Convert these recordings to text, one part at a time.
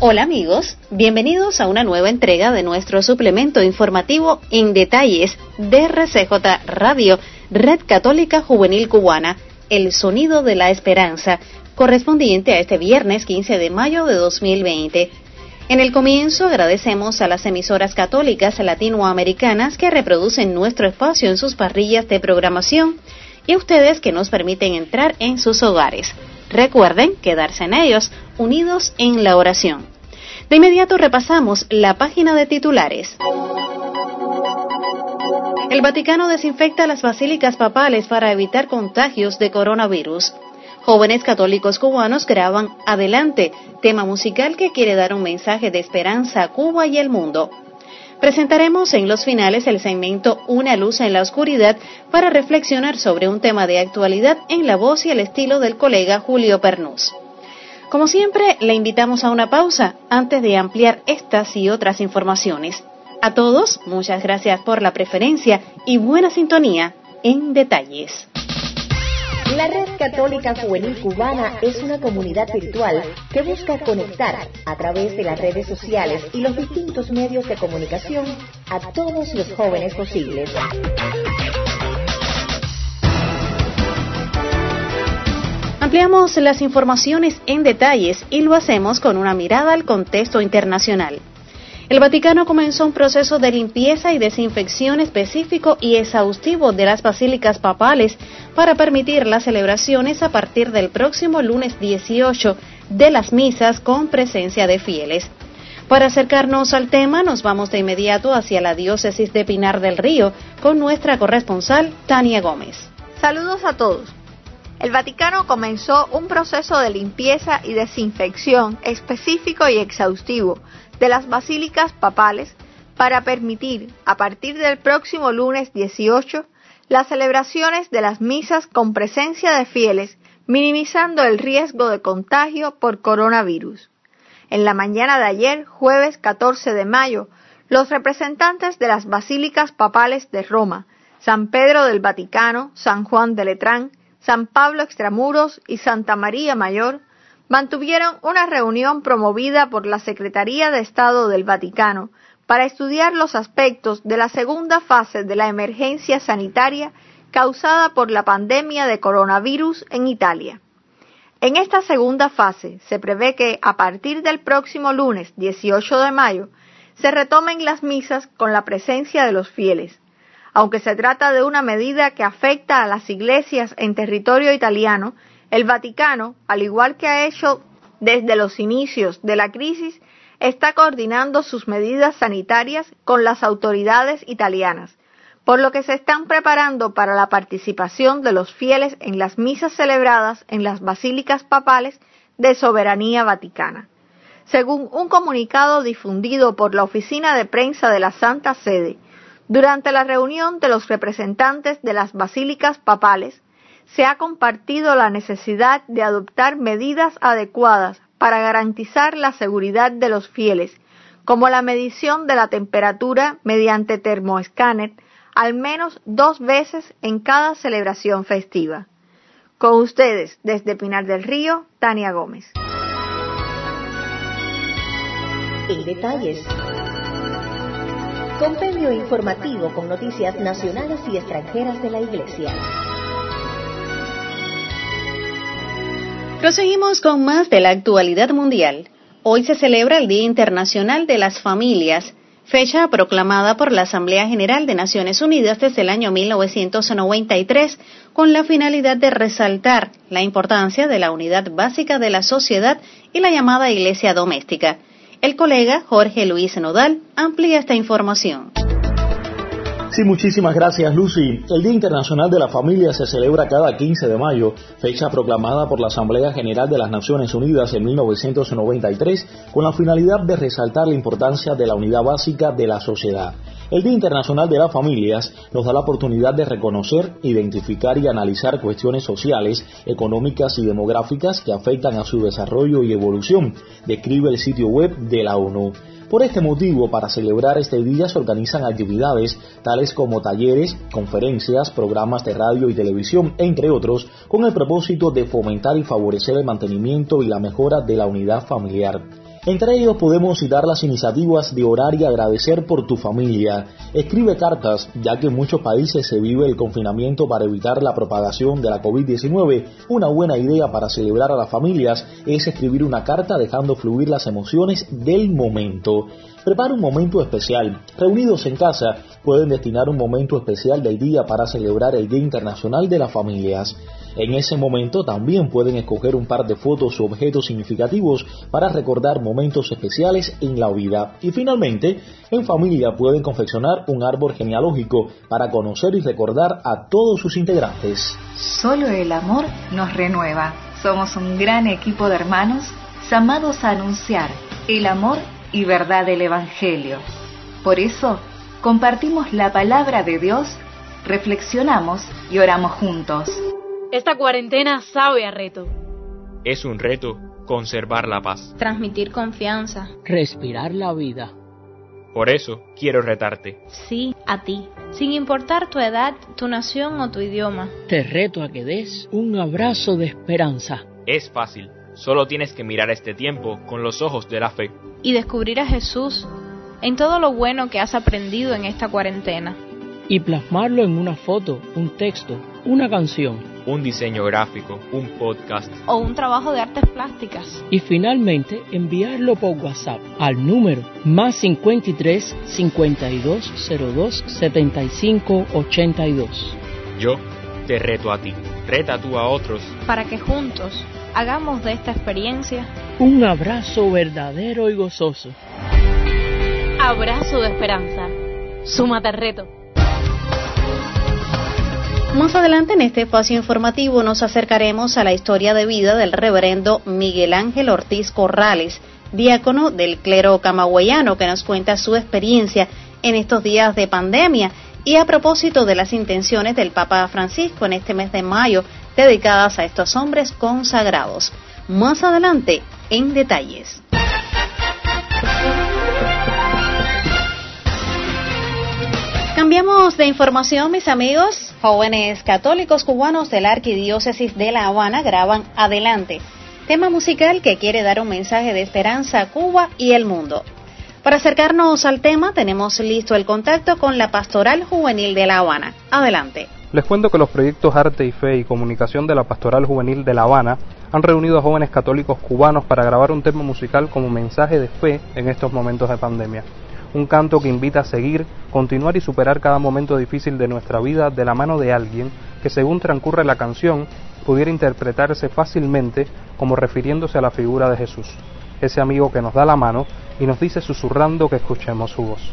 Hola amigos, bienvenidos a una nueva entrega de nuestro suplemento informativo en detalles de RCJ Radio, Red Católica Juvenil Cubana, El Sonido de la Esperanza, correspondiente a este viernes 15 de mayo de 2020. En el comienzo agradecemos a las emisoras católicas latinoamericanas que reproducen nuestro espacio en sus parrillas de programación y a ustedes que nos permiten entrar en sus hogares. Recuerden quedarse en ellos, unidos en la oración. De inmediato repasamos la página de titulares. El Vaticano desinfecta las basílicas papales para evitar contagios de coronavirus. Jóvenes católicos cubanos graban Adelante, tema musical que quiere dar un mensaje de esperanza a Cuba y el mundo. Presentaremos en los finales el segmento Una luz en la oscuridad para reflexionar sobre un tema de actualidad en la voz y el estilo del colega Julio Pernús. Como siempre, le invitamos a una pausa antes de ampliar estas y otras informaciones. A todos, muchas gracias por la preferencia y buena sintonía en detalles. La Red Católica Juvenil Cubana es una comunidad virtual que busca conectar a través de las redes sociales y los distintos medios de comunicación a todos los jóvenes posibles. Ampliamos las informaciones en detalles y lo hacemos con una mirada al contexto internacional. El Vaticano comenzó un proceso de limpieza y desinfección específico y exhaustivo de las basílicas papales para permitir las celebraciones a partir del próximo lunes 18 de las misas con presencia de fieles. Para acercarnos al tema, nos vamos de inmediato hacia la diócesis de Pinar del Río con nuestra corresponsal Tania Gómez. Saludos a todos. El Vaticano comenzó un proceso de limpieza y desinfección específico y exhaustivo de las basílicas papales para permitir, a partir del próximo lunes 18, las celebraciones de las misas con presencia de fieles, minimizando el riesgo de contagio por coronavirus. En la mañana de ayer, jueves 14 de mayo, los representantes de las basílicas papales de Roma, San Pedro del Vaticano, San Juan de Letrán, San Pablo Extramuros y Santa María Mayor mantuvieron una reunión promovida por la Secretaría de Estado del Vaticano para estudiar los aspectos de la segunda fase de la emergencia sanitaria causada por la pandemia de coronavirus en Italia. En esta segunda fase se prevé que a partir del próximo lunes 18 de mayo se retomen las misas con la presencia de los fieles, aunque se trata de una medida que afecta a las iglesias en territorio italiano, el Vaticano, al igual que ha hecho desde los inicios de la crisis, está coordinando sus medidas sanitarias con las autoridades italianas, por lo que se están preparando para la participación de los fieles en las misas celebradas en las basílicas papales de soberanía vaticana. Según un comunicado difundido por la Oficina de Prensa de la Santa Sede, durante la reunión de los representantes de las basílicas papales, se ha compartido la necesidad de adoptar medidas adecuadas para garantizar la seguridad de los fieles, como la medición de la temperatura mediante termoescáner al menos dos veces en cada celebración festiva. Con ustedes, desde Pinar del Río, Tania Gómez. En detalles. Compendio informativo con noticias nacionales y extranjeras de la Iglesia. Proseguimos con más de la actualidad mundial. Hoy se celebra el Día Internacional de las Familias, fecha proclamada por la Asamblea General de Naciones Unidas desde el año 1993, con la finalidad de resaltar la importancia de la unidad básica de la sociedad y la llamada Iglesia doméstica. El colega Jorge Luis Nodal amplía esta información. Sí, muchísimas gracias Lucy. El Día Internacional de la Familia se celebra cada 15 de mayo, fecha proclamada por la Asamblea General de las Naciones Unidas en 1993, con la finalidad de resaltar la importancia de la unidad básica de la sociedad. El Día Internacional de las Familias nos da la oportunidad de reconocer, identificar y analizar cuestiones sociales, económicas y demográficas que afectan a su desarrollo y evolución, describe el sitio web de la ONU. Por este motivo, para celebrar este día se organizan actividades tales como talleres, conferencias, programas de radio y televisión, entre otros, con el propósito de fomentar y favorecer el mantenimiento y la mejora de la unidad familiar. Entre ellos podemos citar las iniciativas de orar y agradecer por tu familia. Escribe cartas, ya que en muchos países se vive el confinamiento para evitar la propagación de la COVID-19. Una buena idea para celebrar a las familias es escribir una carta dejando fluir las emociones del momento. Prepara un momento especial. Reunidos en casa, pueden destinar un momento especial del día para celebrar el Día Internacional de las Familias. En ese momento también pueden escoger un par de fotos o objetos significativos para recordar momentos especiales en la vida. Y finalmente, en familia pueden confeccionar un árbol genealógico para conocer y recordar a todos sus integrantes. Solo el amor nos renueva. Somos un gran equipo de hermanos llamados a anunciar el amor y verdad del Evangelio. Por eso, compartimos la palabra de Dios, reflexionamos y oramos juntos. Esta cuarentena sabe a reto. Es un reto conservar la paz. Transmitir confianza. Respirar la vida. Por eso quiero retarte. Sí, a ti. Sin importar tu edad, tu nación o tu idioma. Te reto a que des un abrazo de esperanza. Es fácil. Solo tienes que mirar este tiempo con los ojos de la fe. Y descubrir a Jesús en todo lo bueno que has aprendido en esta cuarentena. Y plasmarlo en una foto, un texto, una canción un diseño gráfico, un podcast o un trabajo de artes plásticas. Y finalmente enviarlo por WhatsApp al número más 53 52 02 75 82. Yo te reto a ti, reta tú a otros para que juntos hagamos de esta experiencia un abrazo verdadero y gozoso. Abrazo de esperanza. Súmate al reto. Más adelante en este espacio informativo nos acercaremos a la historia de vida del reverendo Miguel Ángel Ortiz Corrales, diácono del clero camagüeyano, que nos cuenta su experiencia en estos días de pandemia y a propósito de las intenciones del Papa Francisco en este mes de mayo dedicadas a estos hombres consagrados. Más adelante, en detalles. Cambiamos de información, mis amigos. Jóvenes católicos cubanos de la Arquidiócesis de La Habana graban Adelante, tema musical que quiere dar un mensaje de esperanza a Cuba y el mundo. Para acercarnos al tema, tenemos listo el contacto con la Pastoral Juvenil de La Habana. Adelante. Les cuento que los proyectos Arte y Fe y Comunicación de la Pastoral Juvenil de La Habana han reunido a jóvenes católicos cubanos para grabar un tema musical como mensaje de fe en estos momentos de pandemia un canto que invita a seguir, continuar y superar cada momento difícil de nuestra vida de la mano de alguien que según transcurre la canción pudiera interpretarse fácilmente como refiriéndose a la figura de Jesús, ese amigo que nos da la mano y nos dice susurrando que escuchemos su voz.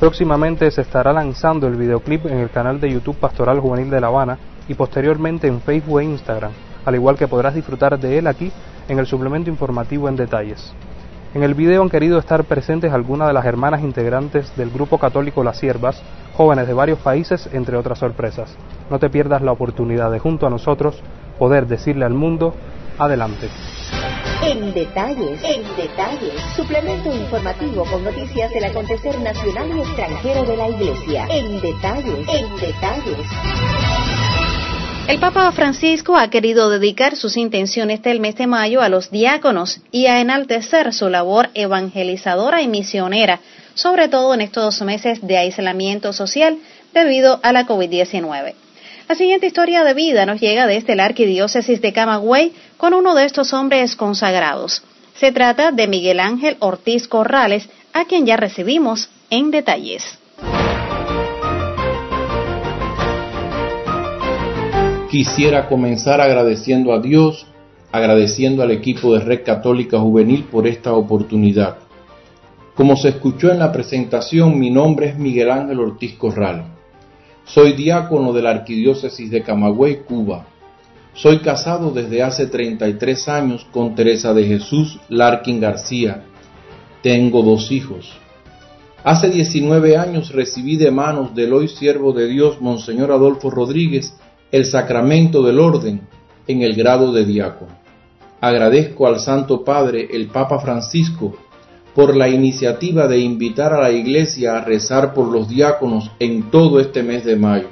Próximamente se estará lanzando el videoclip en el canal de YouTube Pastoral Juvenil de La Habana y posteriormente en Facebook e Instagram, al igual que podrás disfrutar de él aquí en el suplemento informativo en detalles. En el video han querido estar presentes algunas de las hermanas integrantes del grupo católico Las Siervas, jóvenes de varios países, entre otras sorpresas. No te pierdas la oportunidad de junto a nosotros poder decirle al mundo, adelante. En detalles, en detalles, suplemento informativo con noticias del acontecer nacional y extranjero de la Iglesia. En detalles, en detalles. El Papa Francisco ha querido dedicar sus intenciones del mes de mayo a los diáconos y a enaltecer su labor evangelizadora y misionera, sobre todo en estos meses de aislamiento social debido a la COVID-19. La siguiente historia de vida nos llega desde la arquidiócesis de Camagüey con uno de estos hombres consagrados. Se trata de Miguel Ángel Ortiz Corrales, a quien ya recibimos en detalles. Quisiera comenzar agradeciendo a Dios, agradeciendo al equipo de Red Católica Juvenil por esta oportunidad. Como se escuchó en la presentación, mi nombre es Miguel Ángel Ortiz Corral. Soy diácono de la Arquidiócesis de Camagüey, Cuba. Soy casado desde hace 33 años con Teresa de Jesús Larkin García. Tengo dos hijos. Hace 19 años recibí de manos del hoy siervo de Dios, Monseñor Adolfo Rodríguez, el sacramento del orden en el grado de diácono. Agradezco al Santo Padre, el Papa Francisco, por la iniciativa de invitar a la Iglesia a rezar por los diáconos en todo este mes de mayo,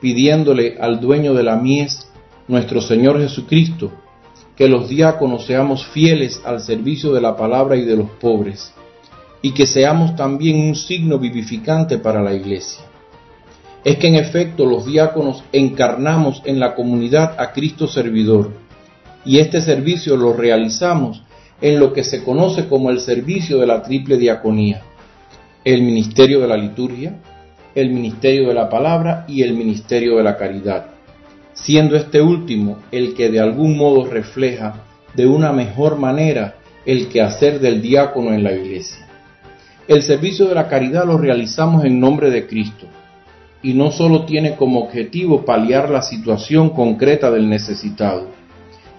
pidiéndole al dueño de la mies, nuestro Señor Jesucristo, que los diáconos seamos fieles al servicio de la palabra y de los pobres, y que seamos también un signo vivificante para la Iglesia. Es que en efecto los diáconos encarnamos en la comunidad a Cristo servidor, y este servicio lo realizamos en lo que se conoce como el servicio de la triple diaconía, el ministerio de la liturgia, el ministerio de la palabra y el ministerio de la caridad, siendo este último el que de algún modo refleja de una mejor manera el quehacer del diácono en la iglesia. El servicio de la caridad lo realizamos en nombre de Cristo y no solo tiene como objetivo paliar la situación concreta del necesitado,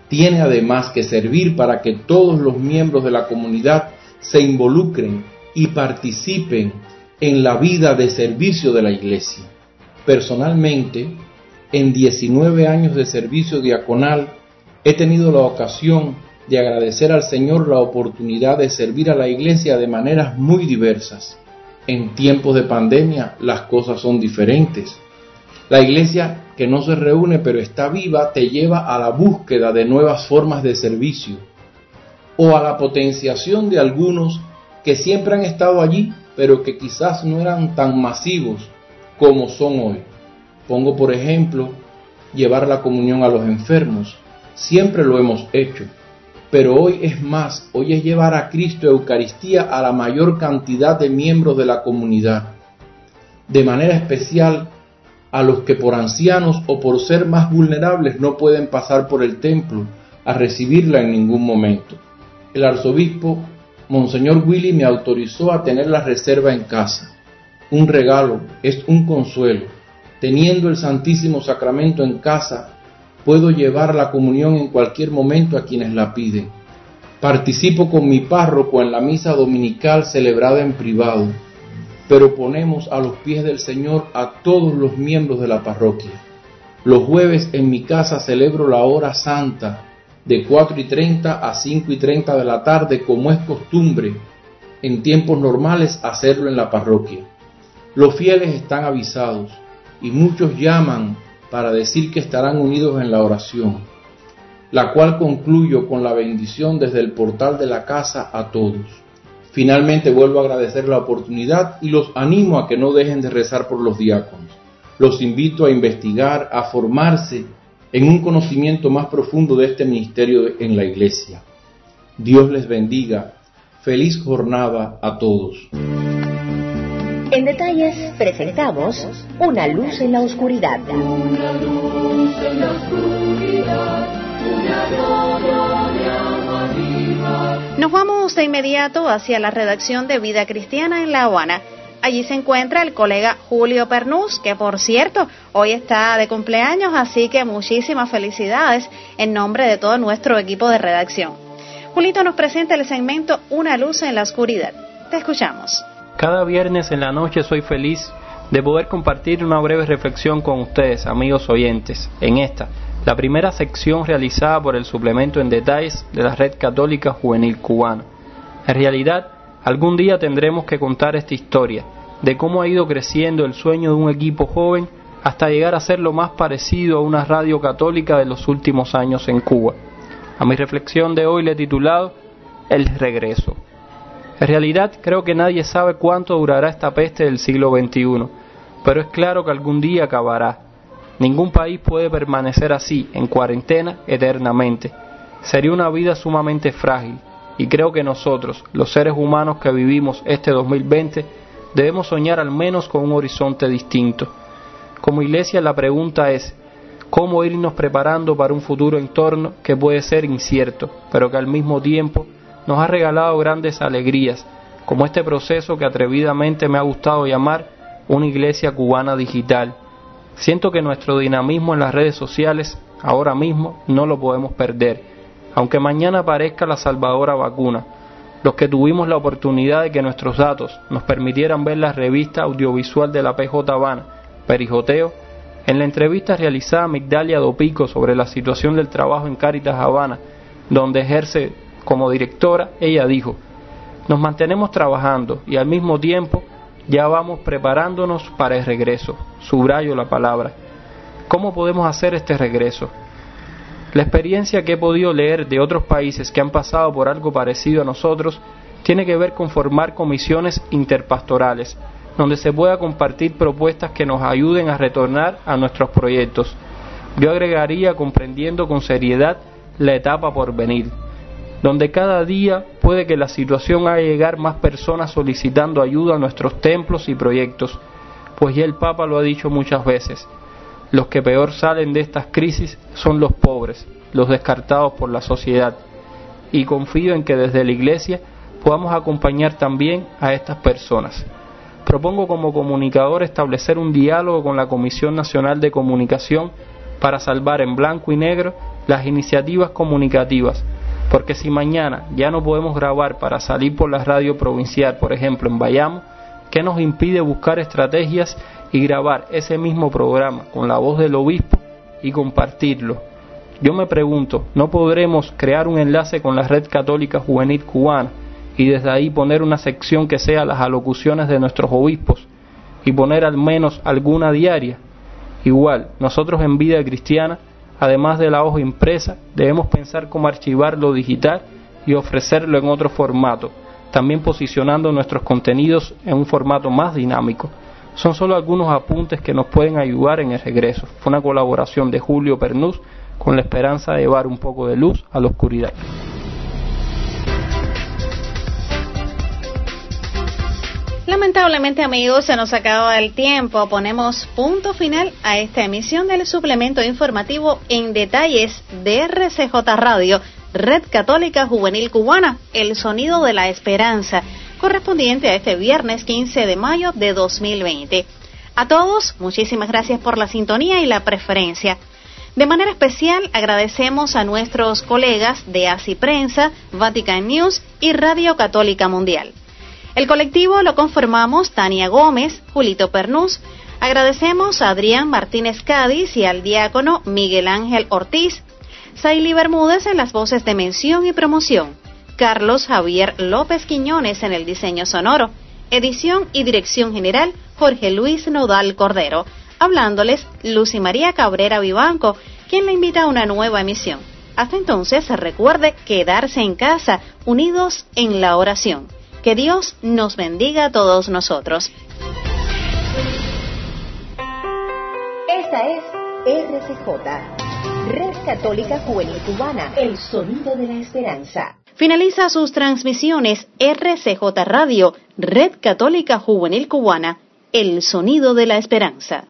tiene además que servir para que todos los miembros de la comunidad se involucren y participen en la vida de servicio de la iglesia. Personalmente, en 19 años de servicio diaconal, he tenido la ocasión de agradecer al Señor la oportunidad de servir a la iglesia de maneras muy diversas. En tiempos de pandemia las cosas son diferentes. La iglesia que no se reúne pero está viva te lleva a la búsqueda de nuevas formas de servicio o a la potenciación de algunos que siempre han estado allí pero que quizás no eran tan masivos como son hoy. Pongo por ejemplo llevar la comunión a los enfermos. Siempre lo hemos hecho, pero hoy es más, hoy es llevar a Cristo Eucaristía a la mayor cantidad de miembros de la comunidad. De manera especial a los que por ancianos o por ser más vulnerables no pueden pasar por el templo a recibirla en ningún momento. El arzobispo, Monseñor Willy, me autorizó a tener la reserva en casa. Un regalo, es un consuelo. Teniendo el Santísimo Sacramento en casa, puedo llevar la comunión en cualquier momento a quienes la piden. Participo con mi párroco en la misa dominical celebrada en privado pero ponemos a los pies del Señor a todos los miembros de la parroquia. Los jueves en mi casa celebro la hora santa de 4 y 30 a 5 y 30 de la tarde como es costumbre en tiempos normales hacerlo en la parroquia. Los fieles están avisados y muchos llaman para decir que estarán unidos en la oración, la cual concluyo con la bendición desde el portal de la casa a todos. Finalmente vuelvo a agradecer la oportunidad y los animo a que no dejen de rezar por los diáconos. Los invito a investigar, a formarse en un conocimiento más profundo de este ministerio en la iglesia. Dios les bendiga. Feliz jornada a todos. En detalles presentamos Una luz en la oscuridad. Una luz en la oscuridad, nos vamos de inmediato hacia la redacción de Vida Cristiana en La Habana. Allí se encuentra el colega Julio Pernús, que por cierto hoy está de cumpleaños, así que muchísimas felicidades en nombre de todo nuestro equipo de redacción. Julito nos presenta el segmento Una luz en la oscuridad. Te escuchamos. Cada viernes en la noche soy feliz de poder compartir una breve reflexión con ustedes, amigos oyentes, en esta, la primera sección realizada por el suplemento en detalles de la Red Católica Juvenil Cubana. En realidad, algún día tendremos que contar esta historia de cómo ha ido creciendo el sueño de un equipo joven hasta llegar a ser lo más parecido a una radio católica de los últimos años en Cuba. A mi reflexión de hoy le he titulado El regreso. En realidad creo que nadie sabe cuánto durará esta peste del siglo XXI, pero es claro que algún día acabará Ningún país puede permanecer así, en cuarentena, eternamente. Sería una vida sumamente frágil y creo que nosotros, los seres humanos que vivimos este 2020, debemos soñar al menos con un horizonte distinto. Como iglesia la pregunta es, ¿cómo irnos preparando para un futuro entorno que puede ser incierto, pero que al mismo tiempo nos ha regalado grandes alegrías, como este proceso que atrevidamente me ha gustado llamar una iglesia cubana digital. Siento que nuestro dinamismo en las redes sociales ahora mismo no lo podemos perder, aunque mañana aparezca la salvadora vacuna. Los que tuvimos la oportunidad de que nuestros datos nos permitieran ver la revista audiovisual de la PJ Habana, Perijoteo, en la entrevista realizada a Migdalia Dopico sobre la situación del trabajo en Cáritas Habana, donde ejerce como directora, ella dijo, nos mantenemos trabajando y al mismo tiempo ya vamos preparándonos para el regreso. Subrayo la palabra. ¿Cómo podemos hacer este regreso? La experiencia que he podido leer de otros países que han pasado por algo parecido a nosotros tiene que ver con formar comisiones interpastorales, donde se pueda compartir propuestas que nos ayuden a retornar a nuestros proyectos. Yo agregaría comprendiendo con seriedad la etapa por venir, donde cada día puede que la situación haga llegar más personas solicitando ayuda a nuestros templos y proyectos, pues ya el Papa lo ha dicho muchas veces, los que peor salen de estas crisis son los pobres, los descartados por la sociedad, y confío en que desde la Iglesia podamos acompañar también a estas personas. Propongo como comunicador establecer un diálogo con la Comisión Nacional de Comunicación para salvar en blanco y negro las iniciativas comunicativas, porque si mañana ya no podemos grabar para salir por la radio provincial, por ejemplo en Bayamo, ¿qué nos impide buscar estrategias y grabar ese mismo programa con la voz del obispo y compartirlo? Yo me pregunto, ¿no podremos crear un enlace con la Red Católica Juvenil Cubana y desde ahí poner una sección que sea las alocuciones de nuestros obispos y poner al menos alguna diaria? Igual, nosotros en Vida Cristiana además de la hoja impresa, debemos pensar cómo archivar lo digital y ofrecerlo en otro formato, también posicionando nuestros contenidos en un formato más dinámico. Son solo algunos apuntes que nos pueden ayudar en el regreso. Fue una colaboración de Julio Pernús con la esperanza de llevar un poco de luz a la oscuridad. Lamentablemente amigos, se nos acaba el tiempo. Ponemos punto final a esta emisión del suplemento informativo en detalles de RCJ Radio, Red Católica Juvenil Cubana, el sonido de la esperanza, correspondiente a este viernes 15 de mayo de 2020. A todos, muchísimas gracias por la sintonía y la preferencia. De manera especial agradecemos a nuestros colegas de ACI Prensa, Vatican News y Radio Católica Mundial. El colectivo lo conformamos Tania Gómez, Julito Pernús. Agradecemos a Adrián Martínez Cádiz y al diácono Miguel Ángel Ortiz. Saily Bermúdez en las voces de mención y promoción. Carlos Javier López Quiñones en el diseño sonoro. Edición y dirección general Jorge Luis Nodal Cordero. Hablándoles Lucy María Cabrera Vivanco, quien le invita a una nueva emisión. Hasta entonces recuerde quedarse en casa, unidos en la oración. Que Dios nos bendiga a todos nosotros. Esta es RCJ, Red Católica Juvenil Cubana, el sonido de la esperanza. Finaliza sus transmisiones RCJ Radio, Red Católica Juvenil Cubana, el sonido de la esperanza.